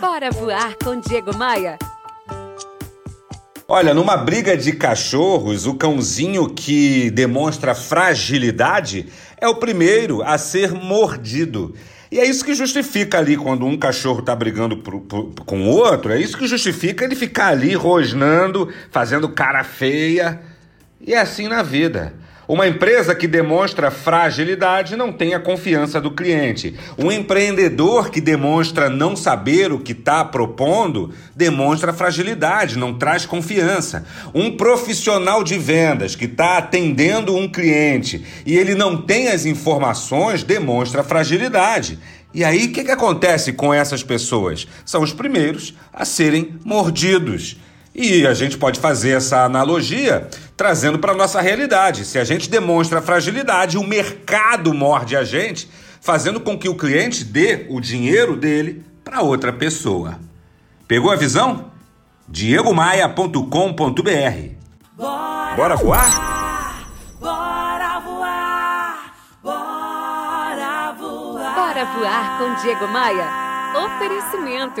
Bora voar com Diego Maia. Olha, numa briga de cachorros, o cãozinho que demonstra fragilidade é o primeiro a ser mordido. E é isso que justifica ali quando um cachorro está brigando pro, pro, com o outro, é isso que justifica ele ficar ali rosnando, fazendo cara feia. E é assim na vida. Uma empresa que demonstra fragilidade não tem a confiança do cliente. Um empreendedor que demonstra não saber o que está propondo demonstra fragilidade, não traz confiança. Um profissional de vendas que está atendendo um cliente e ele não tem as informações demonstra fragilidade. E aí, o que, que acontece com essas pessoas? São os primeiros a serem mordidos. E a gente pode fazer essa analogia trazendo para a nossa realidade. Se a gente demonstra fragilidade, o mercado morde a gente, fazendo com que o cliente dê o dinheiro dele para outra pessoa. Pegou a visão? diegomaia.com.br Bora, Bora voar? Bora voar! Bora voar! Bora voar com Diego Maia. Oferecimento.